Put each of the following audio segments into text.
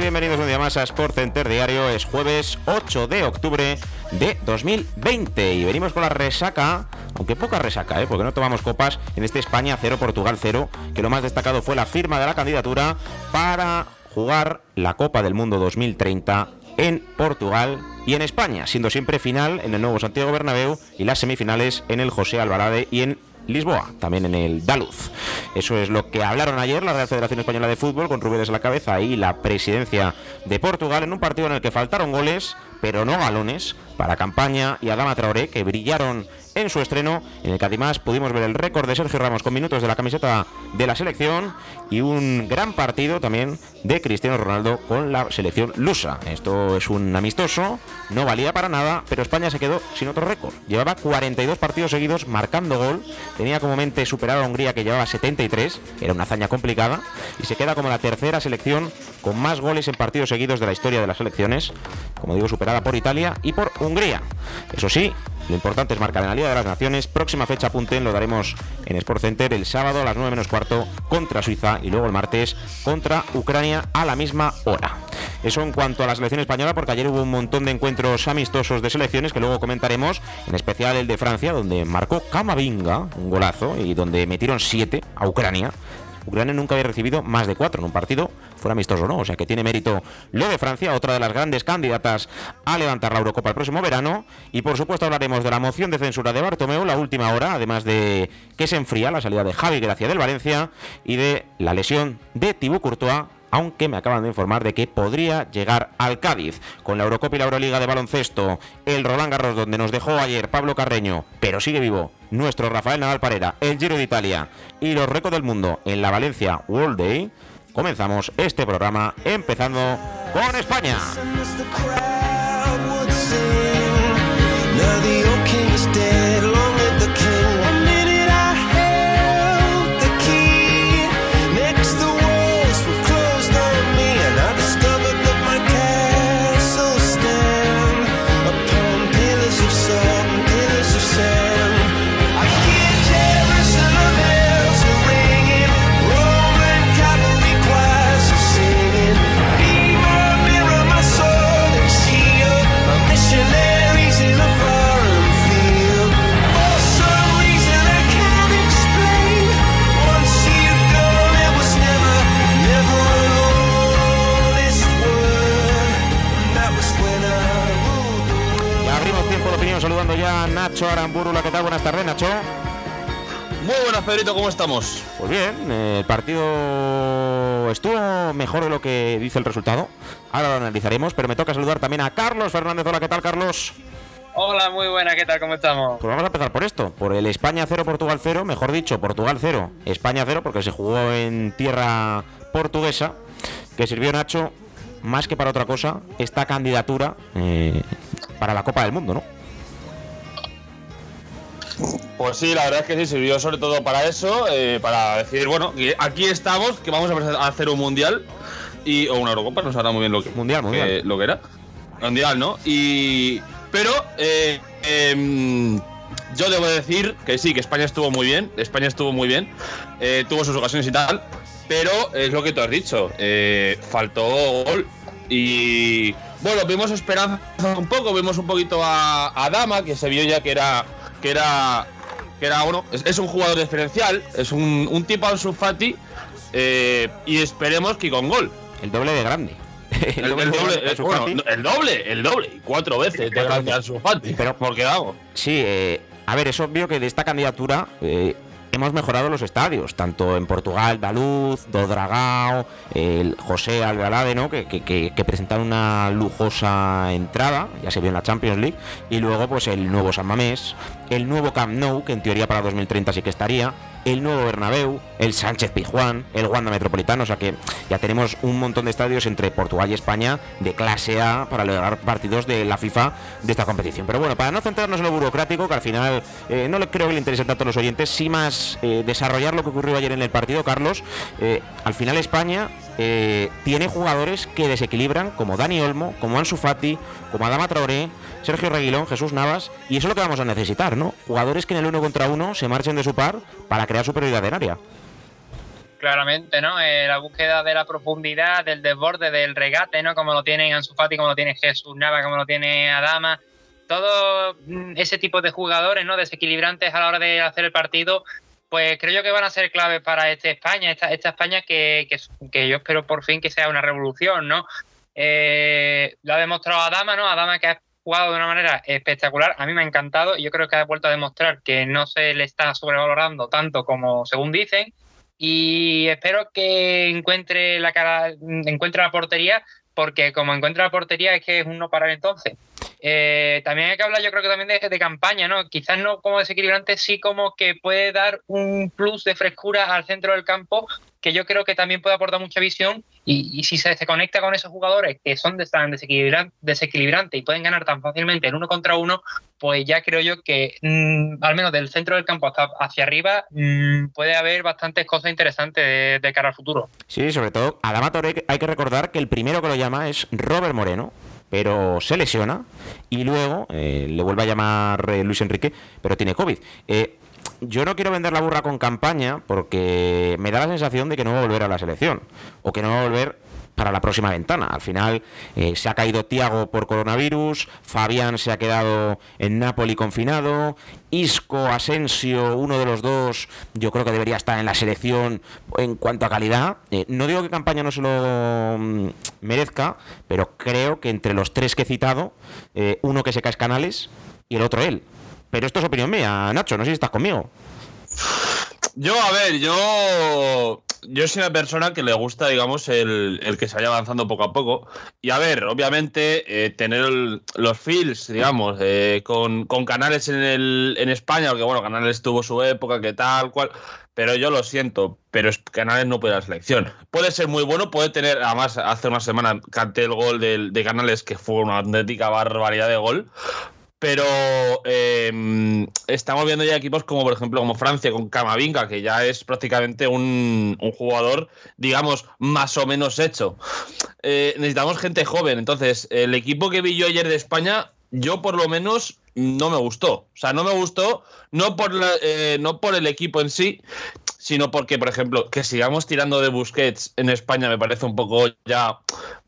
Bienvenidos un día más a Sport Center Diario. Es jueves 8 de octubre de 2020 y venimos con la resaca, aunque poca resaca, ¿eh? porque no tomamos copas en este España 0, Portugal 0, que lo más destacado fue la firma de la candidatura para jugar la Copa del Mundo 2030 en Portugal y en España, siendo siempre final en el nuevo Santiago Bernabéu y las semifinales en el José Alvarade y en Lisboa, también en el Daluz. Eso es lo que hablaron ayer la Real Federación Española de Fútbol con Rubiales a la cabeza y la presidencia de Portugal en un partido en el que faltaron goles, pero no galones, para Campaña y Adama Traoré, que brillaron en su estreno, en el que además pudimos ver el récord de Sergio Ramos con minutos de la camiseta de la selección y un gran partido también de Cristiano Ronaldo con la selección lusa. Esto es un amistoso, no valía para nada, pero España se quedó sin otro récord. Llevaba 42 partidos seguidos marcando gol, tenía como mente superar a Hungría que llevaba 73, era una hazaña complicada, y se queda como la tercera selección con más goles en partidos seguidos de la historia de las selecciones, como digo, superada por Italia y por Hungría. Eso sí, lo importante es marcar en la Liga de las Naciones. Próxima fecha apunten, lo daremos en Sport Center el sábado a las 9 menos cuarto contra Suiza y luego el martes contra Ucrania a la misma hora. Eso en cuanto a la selección española, porque ayer hubo un montón de encuentros amistosos de selecciones que luego comentaremos, en especial el de Francia, donde marcó Camavinga un golazo y donde metieron 7 a Ucrania. Ucrania nunca había recibido más de cuatro en un partido, fuera amistoso no, o sea que tiene mérito lo de Francia, otra de las grandes candidatas a levantar la Eurocopa el próximo verano. Y por supuesto hablaremos de la moción de censura de Bartomeu, la última hora, además de que se enfría la salida de Javi Gracia del Valencia y de la lesión de Thibaut Courtois aunque me acaban de informar de que podría llegar al Cádiz con la Eurocopa y la Euroliga de baloncesto, el Roland Garros donde nos dejó ayer Pablo Carreño, pero sigue vivo nuestro Rafael Nadal Parera, el Giro de Italia y los récords del mundo en la Valencia World Day. Comenzamos este programa empezando con España. Pedrito, ¿cómo estamos? Pues bien, el partido estuvo mejor de lo que dice el resultado. Ahora lo analizaremos, pero me toca saludar también a Carlos Fernández. Hola, ¿qué tal, Carlos? Hola, muy buena, ¿qué tal? ¿Cómo estamos? Pues vamos a empezar por esto, por el España 0, Portugal 0, mejor dicho, Portugal 0, España 0, porque se jugó en tierra portuguesa, que sirvió Nacho más que para otra cosa esta candidatura eh, para la Copa del Mundo, ¿no? Pues sí, la verdad es que sí, sirvió sobre todo para eso, eh, para decir, bueno, aquí estamos, que vamos a hacer un mundial y o una Eurocopa, no sabrá muy bien lo que mundial, mundial. lo que era. Mundial, ¿no? Y pero eh, em, yo debo decir que sí, que España estuvo muy bien, España estuvo muy bien, eh, tuvo sus ocasiones y tal, pero es lo que tú has dicho, faltó gol y bueno, vimos esperanza un poco, vimos un poquito a, a Dama, que se vio ya que era que era que era uno, es, un jugador diferencial, es un, un tipo Ansu Fati eh, y esperemos que con gol. El doble de grande. El, doble, el doble, el doble, y cuatro veces de grande Ansu Fati. Pero, ¿por qué hago? Sí, eh, a ver, es obvio que de esta candidatura eh, hemos mejorado los estadios, tanto en Portugal, Daluz, Dodragao, el José Algalade, ¿no? Que, que, que, presentaron una lujosa entrada, ya se vio en la Champions League, y luego pues el nuevo San Mamés, el nuevo Camp Nou, que en teoría para 2030 sí que estaría, el nuevo Bernabéu, el Sánchez Pizjuán, el Wanda Metropolitano, o sea que ya tenemos un montón de estadios entre Portugal y España de clase A para lograr partidos de la FIFA de esta competición. Pero bueno, para no centrarnos en lo burocrático, que al final eh, no le creo que le interese tanto a los oyentes, sí más eh, desarrollar lo que ocurrió ayer en el partido, Carlos, eh, al final España tiene jugadores que desequilibran, como Dani Olmo, como Ansu Fati, como Adama Traoré, Sergio Reguilón, Jesús Navas, y eso es lo que vamos a necesitar, ¿no? Jugadores que en el uno contra uno se marchen de su par para crear superioridad en área. Claramente, ¿no? Eh, la búsqueda de la profundidad, del desborde, del regate, ¿no? Como lo tiene Ansu Fati, como lo tiene Jesús Navas, como lo tiene Adama. Todo mm, ese tipo de jugadores, ¿no? Desequilibrantes a la hora de hacer el partido, pues creo yo que van a ser clave para este España, esta, esta España que, que, yo espero por fin que sea una revolución, ¿no? Eh, lo ha demostrado Adama, ¿no? Adama que ha jugado de una manera espectacular. A mí me ha encantado y yo creo que ha vuelto a demostrar que no se le está sobrevalorando tanto como según dicen. Y espero que encuentre la cara, encuentre la portería, porque como encuentra la portería es que es un no parar entonces. Eh, también hay que hablar, yo creo que también de, de, campaña, ¿no? Quizás no como desequilibrante, sí como que puede dar un plus de frescura al centro del campo que yo creo que también puede aportar mucha visión y, si se, conecta con esos jugadores que son tan desequilibrantes y pueden ganar tan fácilmente en uno contra uno, pues ya creo yo que mm, al menos del centro del campo hasta hacia arriba mm, puede haber bastantes cosas interesantes de, cara al futuro. Sí, sobre todo Adama Torre hay que recordar que el primero que lo llama es Robert Moreno pero se lesiona y luego eh, le vuelve a llamar eh, Luis Enrique, pero tiene COVID. Eh, yo no quiero vender la burra con campaña porque me da la sensación de que no va a volver a la selección o que no va a volver para la próxima ventana. Al final eh, se ha caído Tiago por coronavirus, Fabián se ha quedado en Napoli confinado, Isco, Asensio, uno de los dos, yo creo que debería estar en la selección en cuanto a calidad. Eh, no digo que campaña no se lo mm, merezca, pero creo que entre los tres que he citado, eh, uno que se cae es Canales y el otro él. Pero esto es opinión mía, Nacho, no sé si estás conmigo. Yo, a ver, yo. Yo soy una persona que le gusta, digamos, el, que se vaya avanzando poco a poco. Y a ver, obviamente, eh, tener los feels, digamos, eh, con, canales en, el, en España, porque bueno, Canales tuvo su época, que tal, cual. Pero yo lo siento, pero Canales no puede la selección. Puede ser muy bueno, puede tener, además, hace una semana canté el gol de, de Canales, que fue una auténtica barbaridad de gol pero em, estamos viendo ya equipos como por ejemplo como Francia con Camavinga, que ya es prácticamente un, jugador, digamos, más o menos hecho. Eh, necesitamos gente joven, entonces el equipo que vi yo ayer de España, yo por lo menos no me gustó. O sea, no me gustó, no por, eh, no por el equipo en sí, sino porque, por ejemplo, que sigamos tirando de Busquets en España me parece un poco ya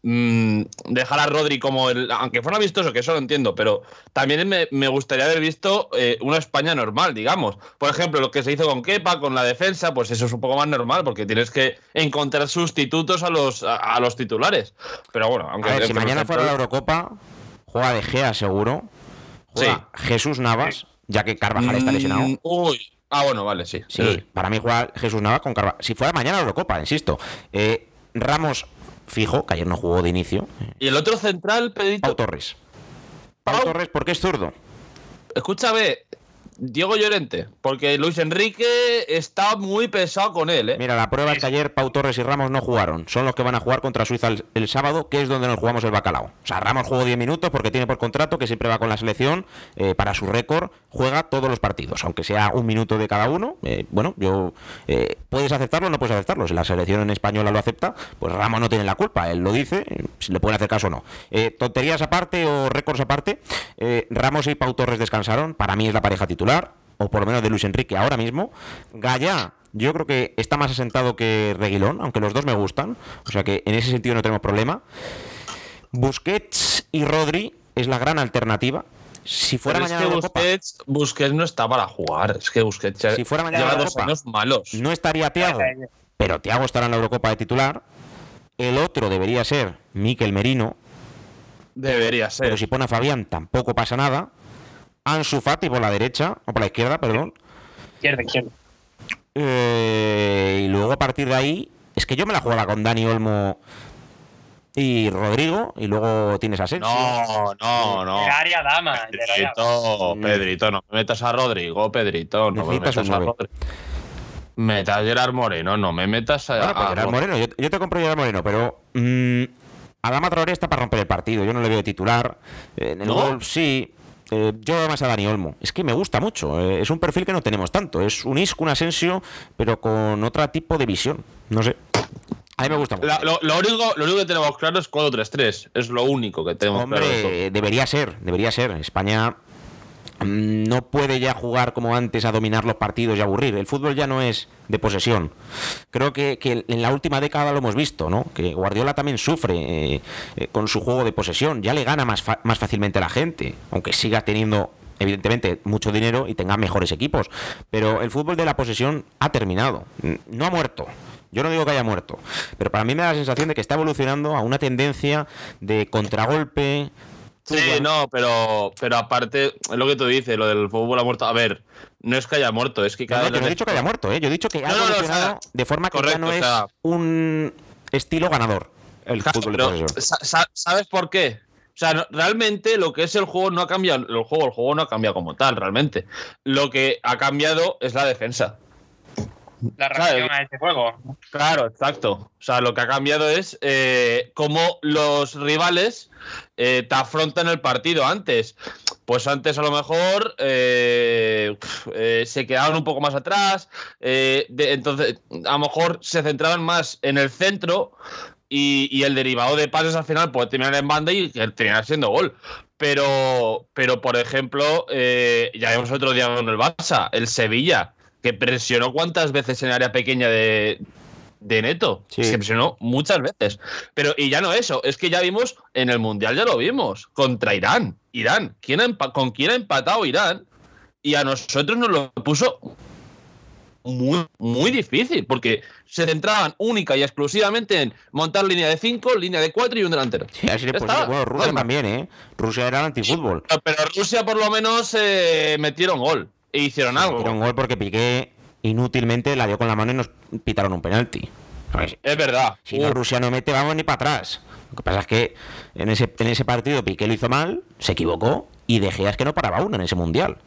mm, dejar a Rodri como el. Aunque fuera vistoso, que eso lo entiendo, pero también me, gustaría haber visto eh, una España normal, digamos. Por ejemplo, lo que se hizo con Kepa, con la defensa, pues eso es un poco más normal, porque tienes que encontrar sustitutos a los, a, los titulares. Pero bueno, aunque. si mañana fuera la Eurocopa, juega de Gea seguro. Juega Jesús Navas, ya que Carvajal está lesionado. Mm, uy. Ah, bueno, vale, sí. Sí, para mí juega Jesús Navas con Carvajal. Si fuera mañana Eurocopa, insisto. Eh, Ramos fijo, que ayer no jugó de inicio. ¿Y el otro central, Pedrito? Pau Torres. Pau, Torres, ¿por qué es zurdo? Escúchame, Diego Llorente, porque Luis Enrique está muy pesado con él. ¿eh? Mira, la prueba es que ayer Pau Torres y Ramos no jugaron. Son los que van a jugar contra Suiza el, sábado, que es donde nos jugamos el bacalao. O sea, Ramos jugó 10 minutos porque tiene por contrato que siempre va con la selección. Eh, para su récord, juega todos los partidos, aunque sea un minuto de cada uno. Eh, bueno, yo. Eh, ¿Puedes aceptarlo o no puedes aceptarlo? Si la selección en española lo acepta, pues Ramos no tiene la culpa. Él lo dice, si le pueden hacer caso o no. tonterías aparte o récords aparte, Ramos y Pau Torres descansaron. Para mí es la pareja titular o por lo menos de Luis Enrique ahora mismo. Gaya, yo creo que está más asentado que Reguilón, aunque los dos me gustan. O sea que en ese sentido no tenemos problema. Busquets y Rodri es la gran alternativa. Si fuera Pero es mañana que Busquets, Busquets no está para jugar. Es que Busquets ya Si fuera mañana lleva dos años malos. no estaría Thiago, pero Thiago estará en la Eurocopa de titular. El otro debería ser Miquel Merino, Debería ser. pero si pone a Fabián tampoco pasa nada. Ansu Fati por la derecha, o por la izquierda, perdón. Izquierda, izquierda. Eh, y luego a partir de ahí, es que yo me la jugaba con Dani Olmo y Rodrigo, y luego tienes a Asensio. No, no, no. Área dama. área- Pedrito, Mm. Pedrito, no me metas a Rodrigo, Pedrito, no me metas a. Rodrigo. Metas a Gerard Moreno, no me metas a. Bueno, pues a Gerard. Moreno, yo, yo te compro Gerard Moreno, pero mm, Adama Traoré está para romper el partido. Yo no le veo titular. En el ¿No? gol, sí. Eh, yo veo más a Dani Olmo. Es que me gusta mucho. eh, es un perfil que no tenemos tanto. Es un Isco, un Asensio, pero con otro tipo de visión. No sé. A mí me gusta mucho. La- lo, lo único, lo único que tenemos claro es 4-3-3. Es lo único que tenemos claro. Hombre, debería ser, debería ser. España no puede ya jugar como antes a dominar los partidos y aburrir. El fútbol ya no es de posesión. Creo que, que en la última década lo hemos visto, ¿no? Que Guardiola también sufre eh, eh, con su juego de posesión. Ya le gana más, más fácilmente a la gente, aunque siga teniendo evidentemente mucho dinero y tenga mejores equipos. Pero el fútbol de la posesión ha terminado. Mm, No ha muerto. Yo no digo que haya muerto, pero para mí me da la sensación de que está evolucionando a una tendencia de contragolpe, Sí, no, pero, pero aparte, es lo que tú dices, lo del fútbol ha muerto. A ver, no es que haya muerto, es que No, cada no, vez yo no he dicho que haya muerto, ¿eh? yo he dicho que ha No, no, no, evolucionado o sea, de forma que ya correcto, no o es sea- un estilo ganador el Claro, fútbol pero, ¿Sabes por qué? O sea, no- realmente lo que es el juego no ha cambiado. El juego, el juego no ha cambiado como tal, realmente. Lo que ha cambiado es la defensa. La reacción a este juego. Claro, exacto. O sea, lo que ha cambiado es eh, cómo los rivales eh, te afrontan el partido antes. Pues antes a lo mejor eh, se quedaban un poco más atrás. de- entonces, a lo mejor se centraban más en el centro y, y el derivado de pases al final puede terminar en banda y terminar siendo gol. Pero, pero por ejemplo, ya vimos otro día con el Barça, el Sevilla, que presionó cuántas veces en área pequeña de, de Neto. Sí. Se presionó muchas veces. Pero, y ya no eso, es que ya vimos, en el Mundial ya lo vimos, contra Irán. Irán, ¿quién ha ¿con quién ha empatado Irán? Y a nosotros nos lo puso muy, muy difícil, porque se centraban única y exclusivamente en montar línea de 5, línea de 4 y un delantero. Sí, así. Bueno, Rusia también, ¿eh? Rusia era el antifútbol. Pero Rusia por lo menos eh, metieron gol e hicieron algo. Un gol porque Piqué inútilmente la dio con la mano y nos pitaron un penalti. Es verdad. Si no Rusia no mete, vamos ni para atrás. Lo que pasa es que en ese, en ese partido Piqué lo hizo mal, se equivocó y De Gea es que no paraba una en ese mundial.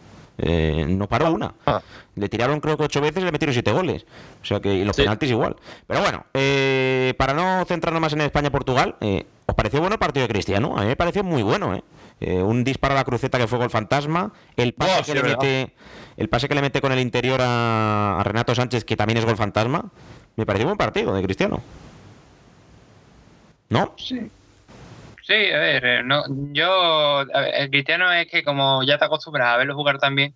Eh, no paró una. Ah. Le tiraron creo que ocho veces y le metieron siete goles. O sea que y los Sí. penaltis igual. Pero bueno, eh, para no centrarnos más en España-Portugal, eh, ¿os pareció bueno el partido de Cristiano? A mí me pareció muy bueno, ¿eh? Eh, un disparo a la cruceta que fue gol fantasma. El pase, Buah, que sí, le mete, el pase que le mete con el interior a, a Renato Sánchez, que también es gol fantasma. Me pareció buen partido de Cristiano. ¿No? Sí. Sí, a ver, eh, no, yo, a ver, el cristiano es que como ya te acostumbras a verlo jugar también,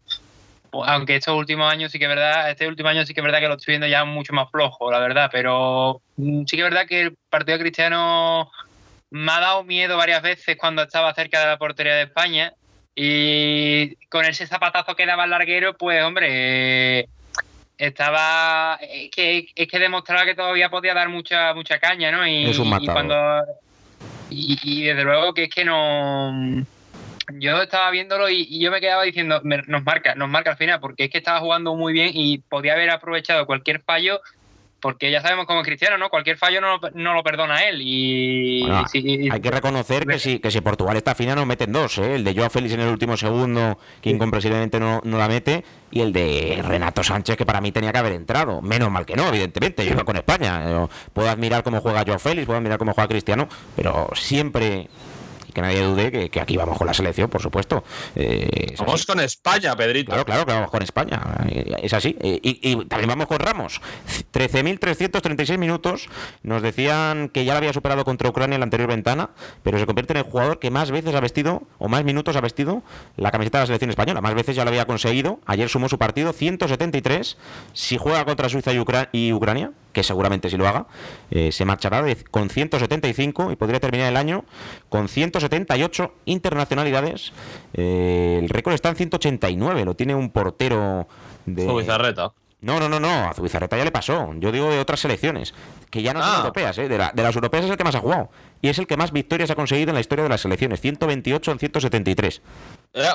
pues, aunque estos últimos años sí que es verdad, este último año sí que es verdad que lo estoy viendo ya mucho más flojo, la verdad, pero mm, sí que es verdad que el partido de cristiano me ha dado miedo varias veces cuando estaba cerca de la portería de España y con ese zapatazo que daba el larguero, pues hombre, eh, estaba es que, es que demostraba que todavía podía dar mucha mucha caña, ¿no? Y, Es un y cuando y, y desde luego que es que no yo estaba viéndolo y, y yo me quedaba diciendo me- nos marca nos marca al final porque es que estaba jugando muy bien y podía haber aprovechado cualquier fallo porque ya sabemos cómo es Cristiano no cualquier fallo no, lo- no lo perdona él y, Bueno, sí, y- Hay que reconocer que si, que si Portugal está fina nos meten dos, ¿eh? El de Joao Félix en el último segundo, que incomprensiblemente no, no la mete, y el de Renato Sánchez, que para mí tenía que haber entrado. Menos mal que no, evidentemente, yo iba con España. Yo puedo admirar cómo juega Joao Félix, puedo admirar cómo juega Cristiano, pero siempre, y que nadie dude que, que aquí vamos con la selección, por supuesto. Eh, Vamos así. con España, Pedrito. Claro, claro que vamos con España. Es así. Eh, Y, y también vamos con Ramos. 13.336 minutos. Nos decían que ya lo había superado contra Ucrania en la anterior ventana, pero se convierte en el jugador que más veces ha vestido, o más minutos ha vestido, la camiseta de la selección española. Más veces ya lo había conseguido. Ayer sumó su partido 173. Si juega contra Suiza y, Ucra- y Ucrania, que seguramente sí lo haga, eh, se marchará con 175 y podría terminar el año con 178 internacionalidades. Eh, el récord está en 189, lo tiene un portero de... No, no, no, no, a Zubizarreta ya le pasó. Yo digo de otras selecciones, que ya no son ah. europeas, ¿eh? de, las europeas es el que más ha jugado. Y es el que más victorias ha conseguido en la historia de las selecciones, 128 en 173.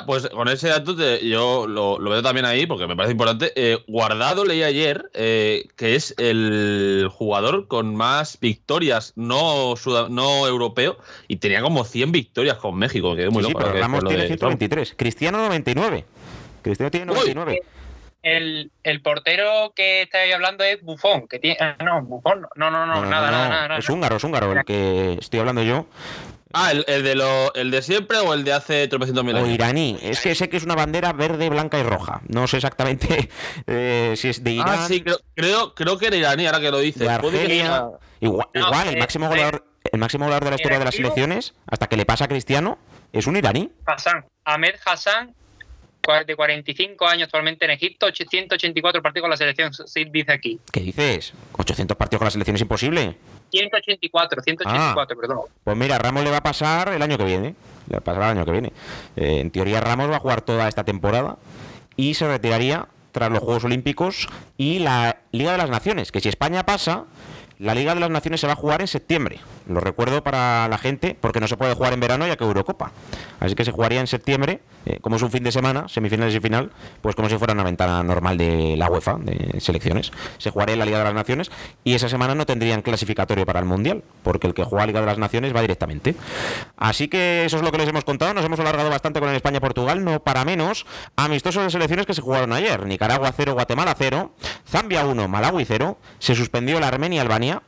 pues con ese dato yo lo, veo también ahí porque me parece importante. Eh, Guardado leí ayer eh, que es el jugador con más victorias no, no europeo y tenía como 100 victorias con México. Que muy sí, pero Ramos tiene 123. Cristiano 99. Cristiano tiene 99 el, el, portero que estáis hablando es Bufón, que tiene. Ah, no, Bufón, no, no, no, nada, nada, nada, Es húngaro, es húngaro, el que estoy hablando yo. Ah, ¿el, el de lo, el de siempre o el de hace tropecientos mil años? O iraní. Es que sé que es una bandera verde, blanca y roja. No sé exactamente eh, si es de Irán. Ah, sí, creo, creo, que era iraní, ahora que lo dices. Igual, igual el máximo goleador, el máximo goleador de la historia de las selecciones, hasta que le pasa a Cristiano, es un iraní. Hassan. Ahmed Hassan de 45 años actualmente en Egipto, 184 partidos con la selección, dice aquí. ¿Qué dices? ¿800 partidos con la selección es imposible? 184, 184, ah, perdón. Pues mira, Ramos le va a pasar el año que viene. Le va a pasar el año que viene. Eh, en teoría, Ramos va a jugar toda esta temporada y se retiraría tras los Juegos Olímpicos y la Liga de las Naciones. Que si España pasa, la Liga de las Naciones se va a jugar en septiembre. Lo recuerdo para la gente porque no se puede jugar en verano ya que Eurocopa. Así que se jugaría en septiembre, eh, como es un fin de semana, semifinales y final, pues como si fuera una ventana normal de la UEFA, de selecciones. Se jugaría en la Liga de las Naciones y esa semana no tendrían clasificatorio para el Mundial, porque el que juega Liga de las Naciones va directamente. Así que eso es lo que les hemos contado. Nos hemos alargado bastante con el España-Portugal, no para menos. Amistosos de selecciones que se jugaron ayer. Nicaragua 0, Guatemala 0, Zambia 1, Malawi 0. Se suspendió la Armenia-Albania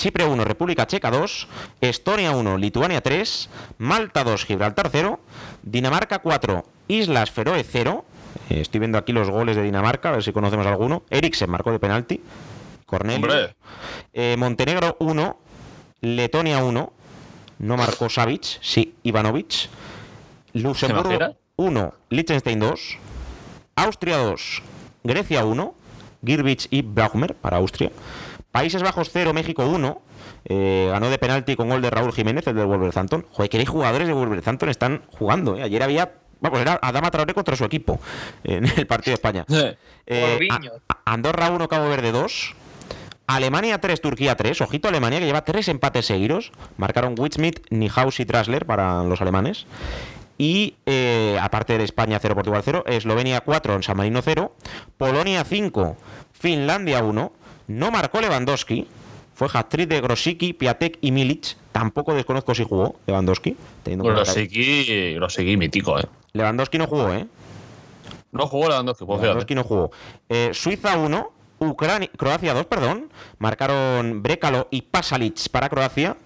Chipre 1, República Checa 2, Estonia 1, Lituania 3, Malta 2, Gibraltar 0, Dinamarca 4, Islas Feroe 0. Eh, estoy viendo aquí los goles de Dinamarca, a ver si conocemos alguno. Eriksen marcó de penalti. Cornelio. Eh, Montenegro 1, Letonia 1, no marcó Savic, sí, Ivanovic. Luxemburgo 1, Liechtenstein 2, Austria 2, Grecia 1, Girbich y Brauchmer para Austria. Países Bajos 0, México 1. Eh, ganó de penalti con gol de Raúl Jiménez, el del Wolverhampton. Joder, que jugadores de Wolverhampton están jugando. ¿eh? Ayer había. Vamos, era Adama Traoré contra su equipo en el partido de España. Eh, Andorra 1, Cabo Verde 2. Alemania 3, Turquía 3. Ojito Alemania que lleva tres empates seguidos. Marcaron Witzmit, Nihaus y Trasler para los alemanes. Y aparte de España 0, Portugal 0, Eslovenia 4, San Marino 0, Polonia 5, Finlandia 1, no marcó Lewandowski. Fue hat de Grosicki, Piatek y Milic. Tampoco desconozco si jugó Lewandowski. Grosicki, Grosicki mítico, ¿eh? Lewandowski no jugó, ¿eh? No jugó Lewandowski, pues Lewandowski no jugó. Eh, Suiza 1, Ucrania, Croacia 2, perdón. Marcaron Brekalo y Pasalic para Croacia.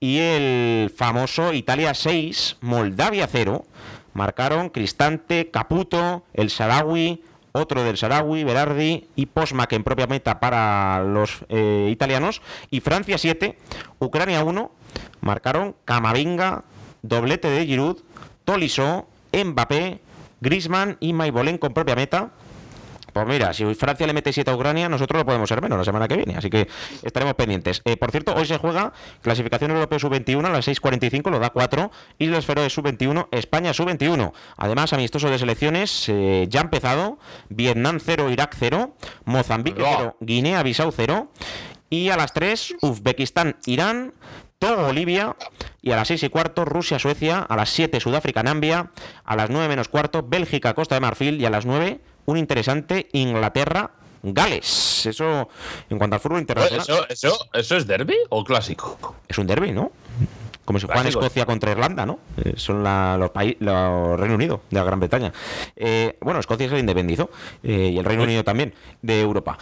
Y el famoso Italia 6, Moldavia 0. Marcaron Cristante, Caputo, el Sarawi, otro del Sarawi, Berardi y Posmack en propia meta para los eh, italianos. Y Francia 7, Ucrania 1, marcaron Camavinga, doblete de Giroud, Tolisso, Mbappé, Grisman y Maibolen con propia meta. Pues mira, si Francia le mete 7 a Ucrania, nosotros lo podemos ser menos la semana que viene, así que estaremos pendientes. Eh, por cierto, hoy se juega clasificación europea sub-21 a las 6.45, lo da 4, Islas Feroe sub-21, España sub-21. Además, amistoso de selecciones eh, ya ha empezado, Vietnam 0, Irak 0, Mozambique 0, Guinea-Bissau 0, y a las 3, Uzbekistán, Irán, Togo, Bolivia. Y a las 6 y cuarto, Rusia, Suecia. A las 7, Sudáfrica, Nambia. A las 9 menos cuarto, Bélgica, Costa de Marfil. Y a las 9, un interesante Inglaterra. Gales, eso en cuanto al fútbol internacional. ¿Eso, eso, eso es derby o clásico? Es un derby, ¿no? Como si juegan Escocia contra Irlanda, ¿no? Eh, son los países, los Reino Unido de la Gran Bretaña. Eh, bueno, Escocia se independizó eh, y el Reino Unido también de Europa.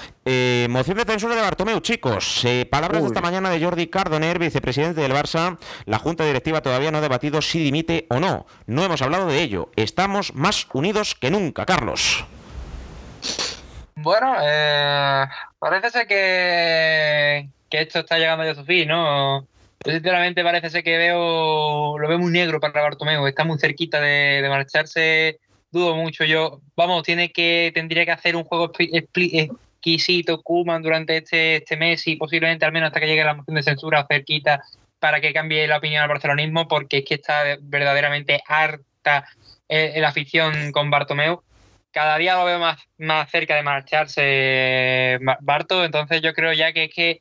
moción de censura de Bartomeu, chicos. palabras de esta mañana de Jordi Cardoner, vicepresidente del Barça. La Junta Directiva todavía no ha debatido si dimite o no. No hemos hablado de ello. Estamos más unidos que nunca, Carlos. Bueno, eh, parece ser que, esto está llegando ya a su fin, ¿no? Yo sinceramente parece ser que veo, lo veo muy negro para Bartomeu, está muy cerquita de, marcharse, dudo mucho yo. Vamos, tiene que, tendría que hacer un juego exquisito Kuman durante este, este mes y posiblemente al menos hasta que llegue la moción de censura cerquita para que cambie la opinión al barcelonismo, porque es que está verdaderamente harta eh, la afición con Bartomeu. Cada día lo veo más, más cerca de marcharse Barto, entonces yo creo ya que es que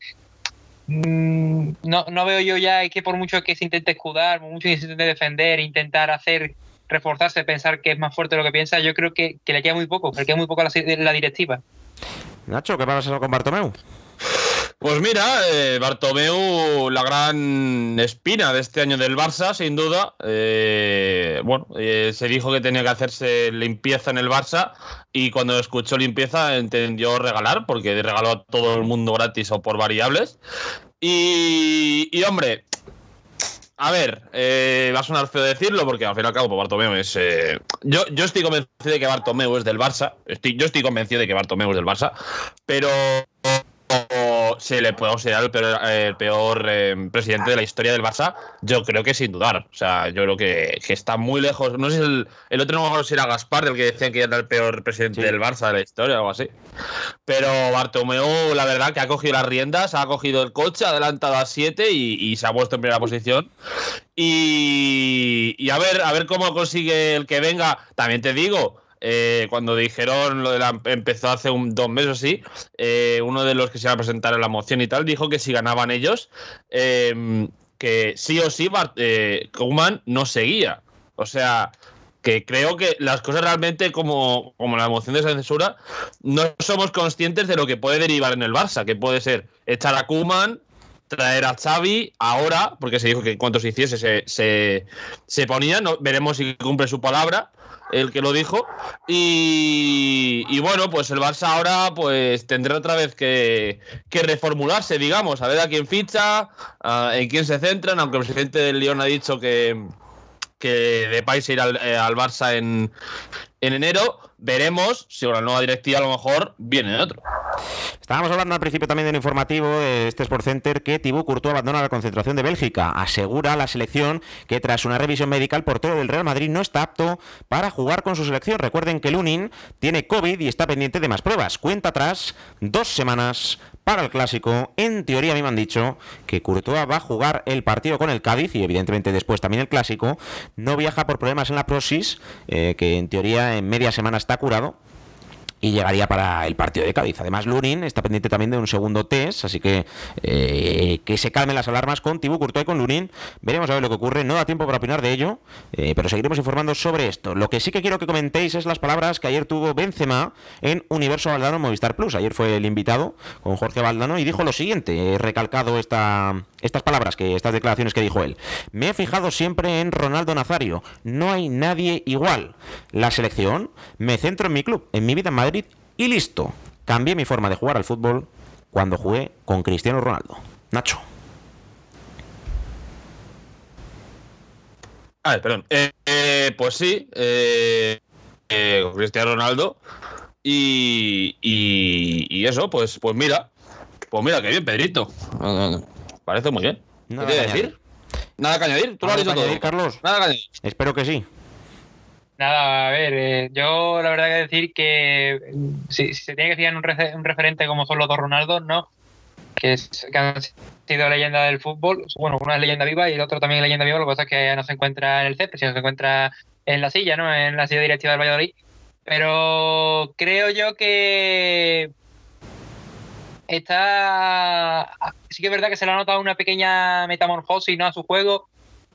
mm, no, no veo yo ya es que por mucho que se intente escudar, por mucho que se intente defender, intentar hacer reforzarse, pensar que es más fuerte de lo que piensa, yo creo que, le queda muy poco, le queda muy poco la, la directiva. Nacho, ¿qué pasa con Bartomeu? Pues mira, eh, Bartomeu, la gran espina de este año del Barça, sin duda. Eh, bueno, eh, se dijo que tenía que hacerse limpieza en el Barça y cuando escuchó limpieza entendió regalar, porque regaló a todo el mundo gratis o por variables. Y, y hombre, a ver, eh, va a sonar feo decirlo porque al fin y al cabo Bartomeu es. Eh, yo, yo estoy convencido de que Bartomeu es del Barça. Estoy, yo estoy convencido de que Bartomeu es del Barça. Pero se le puede considerar el peor, el peor eh, presidente de la historia del Barça, yo creo que sin dudar. O sea, yo creo que, está muy lejos. No sé si el, el otro no si era Gaspar, del que decían que era el peor presidente del Barça de la historia o algo así. Pero Bartomeu, la verdad, que ha cogido las riendas, ha cogido el coche, ha adelantado a 7 y, se ha puesto en primera posición. Y, y a ver, a ver cómo consigue el que venga. También te digo, eh, cuando dijeron lo de la. empezó hace un, dos meses así, eh, uno de los que se iba a presentar en la moción y tal, dijo que si ganaban ellos, em, que sí o sí eh, Kuman no seguía. O sea, que creo que las cosas realmente, como, como la moción de censura, no somos conscientes de lo que puede derivar en el Barça, que puede ser echar a Kuman, traer a Xavi ahora, porque se dijo que en cuanto se hiciese se, se, se ponía, no, veremos si cumple su palabra, el que lo dijo. Y, bueno, pues el Barça ahora pues tendrá otra vez que, reformularse, digamos, a ver a quién ficha, en quién se centran, aunque el presidente del Lyon ha dicho que, que Depay se irá al, eh, al Barça en, en enero. Veremos si con la nueva directiva a lo mejor viene otro. Estábamos hablando al principio también del informativo de este Sport Center que Thibaut Courtois abandona la concentración de Bélgica. Asegura la selección que tras una revisión médica el portero del Real Madrid no está apto para jugar con su selección. Recuerden que Lunin tiene COVID y está pendiente de más pruebas. Cuenta atrás dos semanas para el clásico. En teoría a mí me han dicho que Courtois va a jugar el partido con el Cádiz y evidentemente después también el clásico. No viaja por problemas en la prosis, eh, que en teoría en media semana está curado y llegaría para el partido de Cádiz. Además, Lunin está pendiente también de un segundo test, así que eh, que se calmen las alarmas con Tibú Courtois y con Lunin. Veremos a ver lo que ocurre. No da tiempo para opinar de ello, eh, pero seguiremos informando sobre esto. Lo que sí que quiero que comentéis es las palabras que ayer tuvo Benzema en Universo Valdano Movistar Plus. Ayer fue el invitado con Jorge Valdano y dijo lo siguiente. He recalcado esta, estas palabras, que estas declaraciones que dijo él. Me he fijado siempre en Ronaldo Nazario. No hay nadie igual. La selección, me centro en mi club, en mi vida en Madrid y listo. Cambié mi forma de jugar al fútbol cuando jugué con Cristiano Ronaldo. Nacho. A ver, perdón. Eh, eh, pues sí, eh, Cristiano Ronaldo. Y, y, eso, pues, pues mira. Pues mira, qué bien, Pedrito. Parece muy bien. Nada ¿Qué decir? Nada que añadir. Tú lo has dicho todo. Carlos. Nada que añadir. Espero que sí. Nada, a ver, eh, yo la verdad que decir que mm, si, se tiene que fijar un, un, referente como son los dos Ronaldo, ¿no? Que, han sido leyenda del fútbol. Bueno, una es leyenda viva y el otro también es leyenda viva. Lo que pasa es que no se encuentra en el césped, sino se encuentra en la silla, ¿no? En la silla directiva del Valladolid. Pero creo yo que está. Sí que es verdad que se le ha notado una pequeña metamorfosis ¿no? a su juego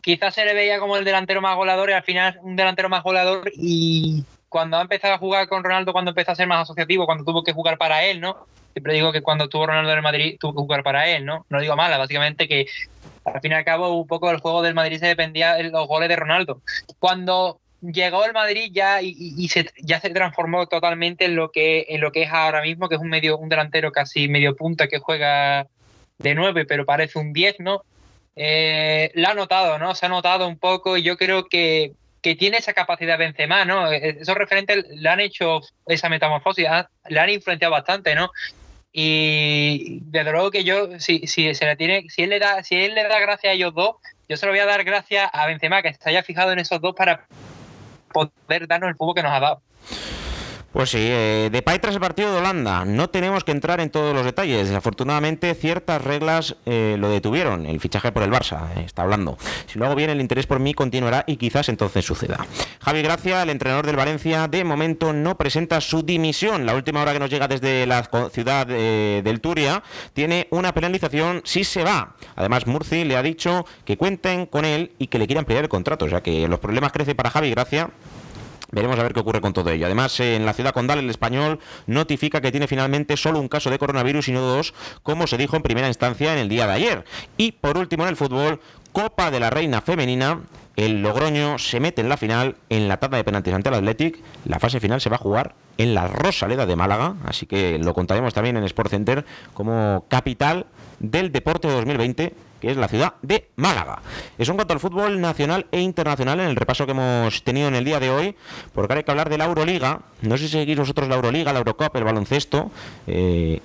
quizás se le veía como el delantero más goleador y al final un delantero más goleador y cuando ha empezado a jugar con Ronaldo, cuando empezó a ser más asociativo, cuando tuvo que jugar para él, ¿no? Siempre digo que cuando tuvo Ronaldo en el Madrid tuvo que jugar para él, ¿no? No digo mala, básicamente que al fin y al cabo un poco el juego del Madrid se dependía de los goles de Ronaldo. Cuando llegó el Madrid ya se, ya se transformó totalmente en lo que en lo que es ahora mismo, que es un medio un delantero casi medio punta que juega de nueve, pero parece un 10, ¿no? Eh, la ha notado, ¿no? Se ha notado un poco y yo creo que, tiene esa capacidad Benzema, ¿no? Eh, esos referentes le han hecho esa metamorfosis, le han influenciado bastante, ¿no? Y desde luego que yo, si, si, se le tiene, si él le da, si él le da gracias a ellos dos, yo se lo voy a dar gracias a Benzema, que se haya fijado en esos dos para poder darnos el fútbol que nos ha dado. Pues sí, eh, de Pai tras el partido de Holanda. No tenemos que entrar en todos los detalles. Desafortunadamente, ciertas reglas eh, lo detuvieron. El fichaje por el Barça, eh, está hablando. Si luego viene el interés por mí, continuará y quizás entonces suceda. Javi Gracia, el entrenador del Valencia, de momento no presenta su dimisión. La última hora que nos llega desde la ciudad eh, del Turia tiene una penalización si se va. Además, Murci le ha dicho que cuenten con él y que le quieran ampliar el contrato. O sea que los problemas crecen para Javi Gracia. Veremos a ver qué ocurre con todo ello. Además, en la ciudad condal, el español notifica que tiene finalmente solo un caso de coronavirus y no dos, como se dijo en primera instancia en el día de ayer. Y por último, en el fútbol, Copa de la Reina Femenina. El Logroño se mete en la final en la tanda de penaltis ante el Athletic. La fase final se va a jugar en la Rosaleda de Málaga, así que lo contaremos también en Sport Center como capital del deporte de 2020 que es la ciudad de Málaga. Es un cuanto al fútbol nacional e internacional en el repaso que hemos tenido en el día de hoy, porque ahora hay que hablar de la Euroliga. No sé si seguís vosotros la Euroliga, la Eurocup, el baloncesto. Eh,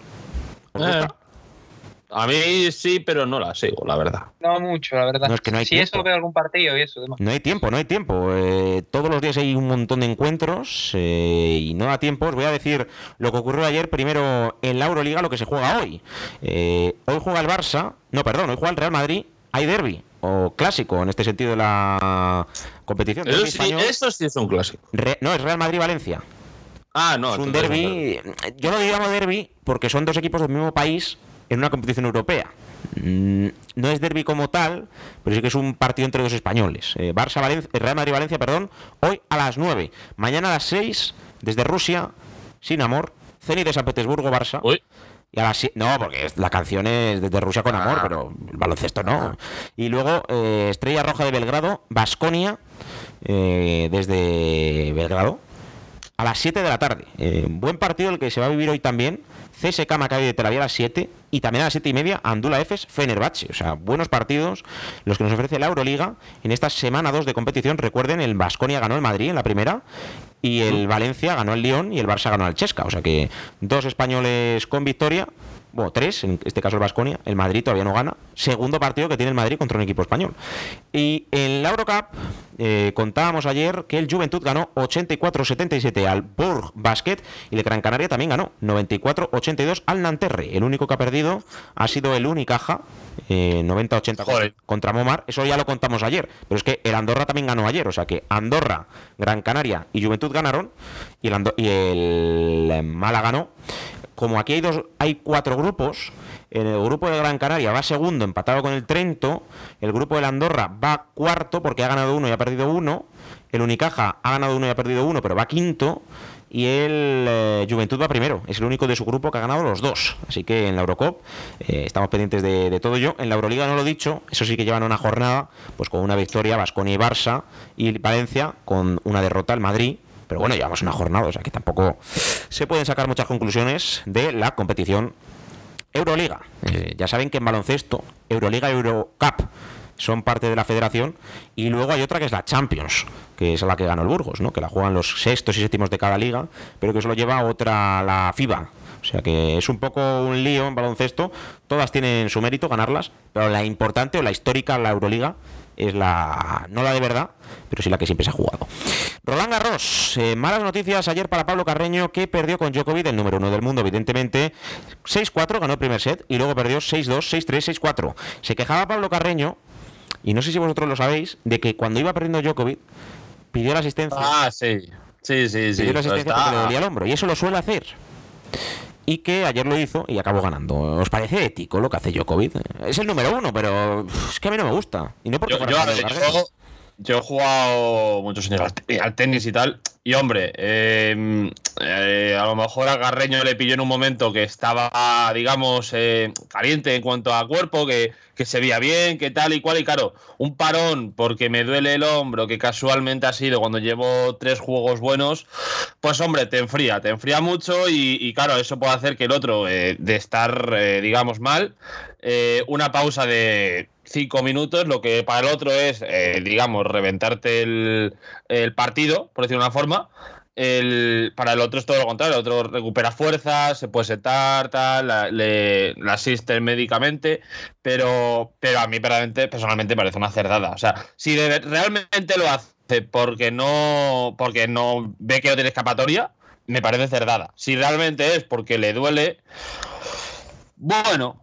¿os gusta? A mí sí, pero no la sigo, la verdad. No mucho, la verdad. No, es que no hay si tiempo. eso veo algún partido y eso. demás. No hay tiempo, no hay tiempo. Eh, todos los días hay un montón de encuentros eh, y no da tiempo. Os voy a decir lo que ocurrió ayer primero en la Euroliga, lo que se juega hoy. Eh, hoy juega el Barça, no, perdón, hoy juega el Real Madrid. Hay derby o clásico en este sentido de la competición. Eso sí, español. esto sí es un clásico. Re- no, es Real Madrid-Valencia. Ah, no. es un derby. Yo lo llamo derby porque son dos equipos del mismo país en una competición europea. Mm, No es derby como tal, pero sí que es un partido entre dos españoles. Eh, Barça Valencia, Real Madrid Valencia, perdón, hoy a las 9. Mañana a las 6 desde Rusia, sin amor. Zenit de San Petersburgo, Barça. Uy, Y a las no, porque la canción es desde Rusia con amor, Ah. pero el baloncesto no. Y luego eh, Estrella Roja de Belgrado, Basconia, desde Belgrado, a las 7 de la tarde. Eh, buen partido el que se va a vivir hoy también. CSK Maccabi de Tel Aviv a las 7 y también a las 7 y media Andula Efes Fenerbahce. O sea, buenos partidos los que nos ofrece la Euroliga en esta semana 2 de competición. Recuerden, el Basconia ganó el Madrid en la primera y el Valencia ganó el Lyon y el Barça ganó al Chesca. O sea que dos españoles con victoria. Bueno, tres, en este caso el Basconia, el Madrid todavía no gana. Segundo partido que tiene el Madrid contra un equipo español. Y en la Eurocup eh, contábamos ayer que el Juventud ganó 84-77 al Bourg Basket y el Gran Canaria también ganó 94-82 al Nanterre. El único que ha perdido ha sido el Unicaja, eh, 90-80 Joder. contra Momar. Eso ya lo contamos ayer. Pero es que el Andorra también ganó ayer. O sea que Andorra, Gran Canaria y Juventud ganaron y el, Ando- y el Málaga ganó. Como aquí hay, dos, hay cuatro grupos, en el grupo de Gran Canaria va segundo, empatado con el Trento. El grupo del Andorra va cuarto porque ha ganado uno y ha perdido uno. El Unicaja ha ganado uno y ha perdido uno, pero va quinto. Y el eh, Juventud va primero. Es el único de su grupo que ha ganado los dos. Así que en la Eurocop eh, estamos pendientes de, de todo ello. En la Euroliga no lo he dicho. Eso sí que llevan una jornada pues con una victoria Vasconia y Barça. Y Valencia con una derrota al Madrid. Pero bueno, llevamos una jornada, o sea que tampoco se pueden sacar muchas conclusiones de la competición Euroliga. Eh, ya saben que en baloncesto, Euroliga y Eurocup son parte de la federación y luego hay otra que es la Champions, que es la que ganó el Burgos, ¿no? que la juegan los sextos y séptimos de cada liga, pero que eso lo lleva otra, la FIBA. O sea que es un poco un lío en baloncesto, todas tienen su mérito ganarlas, pero la importante o la histórica, la Euroliga, es la no la de verdad, pero sí la que siempre se ha jugado. Roland Garros, eh, malas noticias ayer para Pablo Carreño que perdió con Djokovic, el número uno del mundo, evidentemente. 6-4 ganó el primer set y luego perdió 6-2, 6-3, 6-4. Se quejaba Pablo Carreño, y no sé si vosotros lo sabéis, de que cuando iba perdiendo Djokovic, pidió la asistencia. Ah, sí. Sí, sí, sí. pidió la asistencia Está- porque le dolía el hombro, y eso lo suele hacer. Y que ayer lo hizo y acabó ganando. ¿Os parece ético lo que hace Djokovic? Es el número uno, pero es que a mí no me gusta. Y no porque Yo, a ver, yo- yo he jugado muchos años al, te- al tenis y tal. Y hombre, eh, eh, a lo mejor a Garreño le pilló en un momento que estaba, digamos, eh, caliente en cuanto a cuerpo, que, que se veía bien, que tal y cual. Y claro, un parón porque me duele el hombro, que casualmente ha sido cuando llevo tres juegos buenos, pues hombre, te enfría, te enfría mucho. Y, claro, eso puede hacer que el otro, eh, de estar, eh, digamos, mal, eh, una pausa de cinco minutos, lo que para el otro es, eh, digamos, reventarte el, el partido, por decirlo de una forma. El, para el otro es todo lo contrario, el otro recupera fuerzas, se puede setar, tal, la- le, asisten médicamente, pero, pero a mí personalmente, parece una cerdada. O sea, si realmente lo hace porque no, porque no ve que no tiene escapatoria, me parece cerdada. Si realmente es porque le duele, bueno,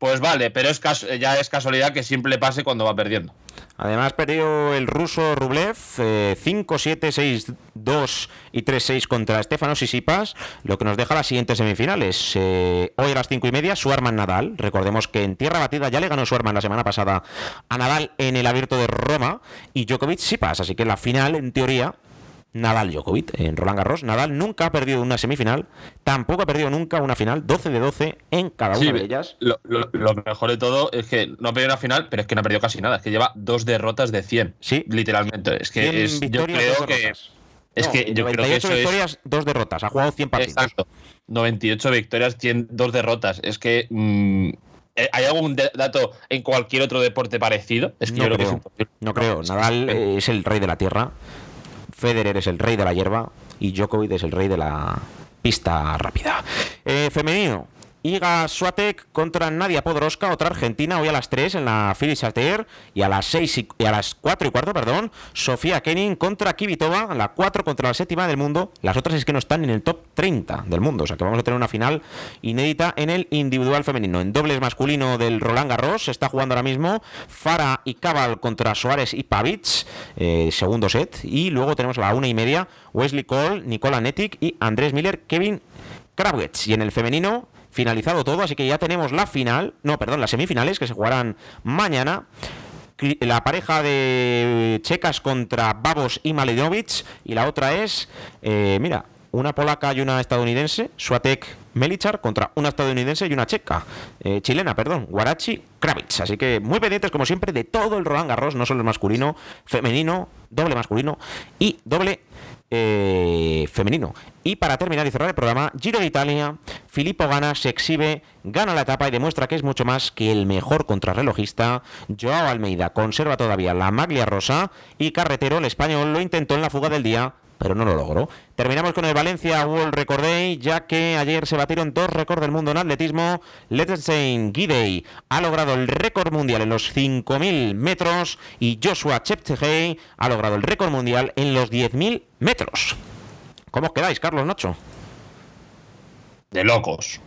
pues vale, pero es ya es casualidad que siempre pase cuando va perdiendo. Además perdió el ruso Rublev 5-7, 6-2 y 3-6 contra Stefano Sisipas, lo que nos deja las siguientes semifinales. Eh, hoy a las 5 y media, Suarman Nadal. Recordemos que en tierra batida ya le ganó Suarman la semana pasada a Nadal en el abierto de Roma y Djokovic Sipas, así que la final, en teoría, Nadal Djokovic en Roland Garros. Nadal nunca ha perdido una semifinal, tampoco ha perdido nunca una final, 12 de 12 en cada una de ellas. Lo, mejor de todo es que no ha perdido una final, pero es que no ha perdido casi nada, es que lleva dos derrotas de 100. Sí. Literalmente. Es que es, yo creo que. Es que yo creo que eso victorias, dos derrotas. Ha jugado 100 partidos. Exacto. 98 victorias, 100, dos derrotas. Es que. Mm, eh, ¿Hay algún dato en cualquier otro deporte parecido? Es que no yo creo, creo que es No creo. Nadal es el rey de la tierra. Federer es el rey de la hierba y Djokovic es el rey de la pista rápida. Eh, femenino, Iga Swatek contra Nadia Podoroska, otra argentina, hoy a las 3 en la Phyllis Ater y a las 6 y, a las 4 y cuarto, perdón, Sofía Kenin contra Kivitova, la 4 contra la séptima del mundo. Las otras es que no están en el top 30 del mundo, o sea que vamos a tener una final inédita en el individual femenino. En dobles masculino del Roland Garros se está jugando ahora mismo Fara y Cabal contra Suárez y Pavic, eh, segundo set, y luego tenemos a la una y media Wesley Cole, Nicola Netic y Andrés Miller, Kevin Kravitz. Y en el femenino finalizado todo, así que ya tenemos la final, no, perdón, las semifinales que se jugarán mañana. La pareja de checas contra Babos y Maledinovic y la otra es, eh, mira, una polaca y una estadounidense, Swatek Melichar contra una estadounidense y una checa, eh, chilena, perdón, Guarachi Kravitz. Así que muy pendientes, como siempre, de todo el Roland Garros, no solo el masculino, femenino, doble masculino y doble eh, femenino. Y para terminar y cerrar el programa, Giro de Italia, Filippo Gana se exhibe, gana la etapa y demuestra que es mucho más que el mejor contrarrelojista. Joao Almeida conserva todavía la maglia rosa y Carretero, el español, lo intentó en la fuga del día, pero no lo logró. Terminamos con el Valencia World Record Day, ya que ayer se batieron dos récords del mundo en atletismo. Letsenstein Gidey ha logrado el récord mundial en los 5.000 metros y Joshua Cheptegei ha logrado el récord mundial en los 10.000 metros. ¿Cómo os quedáis, Carlos Nacho? De locos.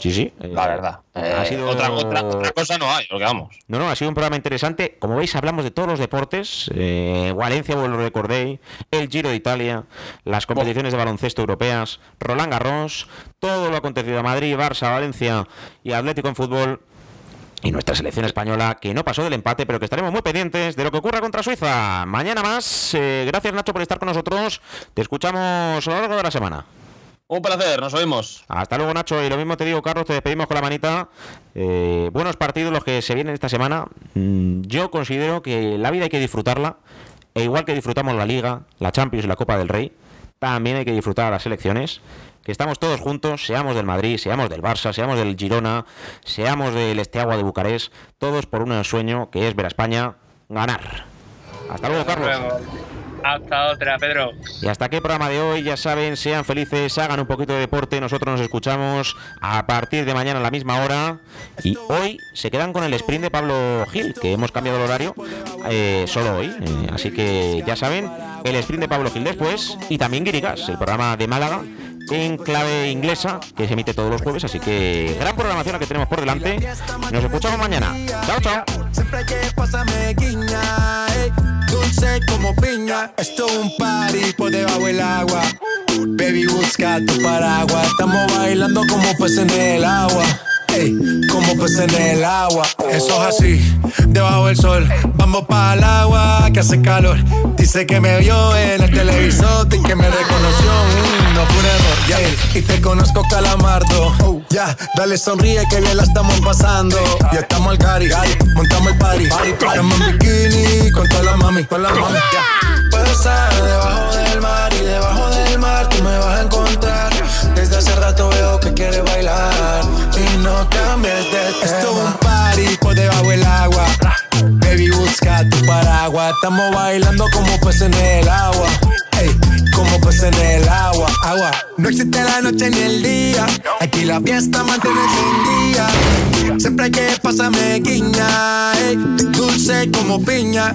Sí, sí. la verdad. ha eh, sido... otra, otra, cosa no hay, lo que vamos. No, no, ha sido un programa interesante. Como veis, hablamos de todos los deportes. Eh, Valencia, vuelvo lo recordé, el Giro de Italia, las competiciones de baloncesto europeas, Roland Garros, todo lo acontecido a Madrid, Barça, Valencia y Atlético en fútbol. Y nuestra selección española, que no pasó del empate, pero que estaremos muy pendientes de lo que ocurra contra Suiza. Mañana más. Eh, gracias, Nacho, por estar con nosotros. Te escuchamos a lo largo de la semana. Un placer, nos oímos. Hasta luego, Nacho. Y lo mismo te digo, Carlos, te despedimos con la manita. Eh, buenos partidos los que se vienen esta semana. Mm, yo considero que la vida hay que disfrutarla. E igual que disfrutamos la Liga, la Champions y la Copa del Rey, también hay que disfrutar las elecciones. Que estamos todos juntos, seamos del Madrid, seamos del Barça, seamos del Girona, seamos del Esteagua de Bucarest, todos por un sueño que es ver a España ganar. Hasta luego, Carlos. Hasta otra, Pedro. Y hasta aquí el programa de hoy. Ya saben, sean felices, hagan un poquito de deporte. Nosotros nos escuchamos a partir de mañana a la misma hora. Y hoy se quedan con el sprint de Pablo Gil, que hemos cambiado el horario eh, solo hoy. Eh, así que ya saben, el sprint de Pablo Gil después. Y también Guirigas, el programa de Málaga en clave inglesa, que se emite todos los jueves. Así que gran programación la que tenemos por delante. Nos escuchamos mañana. Chao, chao. Dulce como piña, esto es un party por debajo del agua. Baby, busca tu paraguas. Estamos bailando como peces en el agua como pues en el agua. Eso es así, debajo del sol. Vamos para el agua que hace calor. Dice que me vio en el televisor y que me reconoció. Mm, no fue un Y te conozco, calamardo. ya, dale sonríe que bien la estamos pasando. Ya estamos al cari, montamos el party. Estamos en bikini con toda la mami, con la mami. Puedo estar debajo del mar y debajo del mar tú me vas no cambies de tema. Esto es un party por debajo del agua. Baby, busca tu paraguas. Estamos bailando como peces en el agua. Ey, como peces en el agua, agua. No existe la noche ni el día. Aquí la fiesta mantiene día. Siempre hay que pasarme guiña. Ey, dulce como piña